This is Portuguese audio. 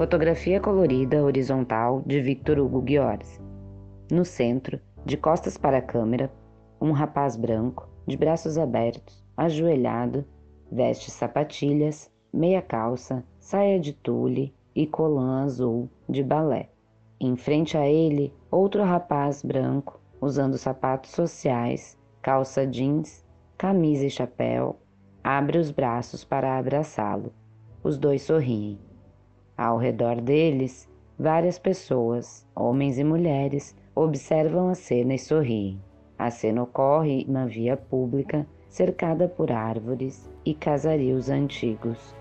Fotografia colorida horizontal de Victor Hugo Ghiorzi. No centro, de costas para a câmera, um rapaz branco, de braços abertos, ajoelhado, veste sapatilhas, meia calça, saia de tule e colã azul de balé. Em frente a ele, outro rapaz branco, usando sapatos sociais, calça jeans, camisa e chapéu, abre os braços para abraçá-lo. Os dois sorriem. Ao redor deles, várias pessoas, homens e mulheres, observam a cena e sorriem. A cena ocorre na via pública, cercada por árvores e casarios antigos.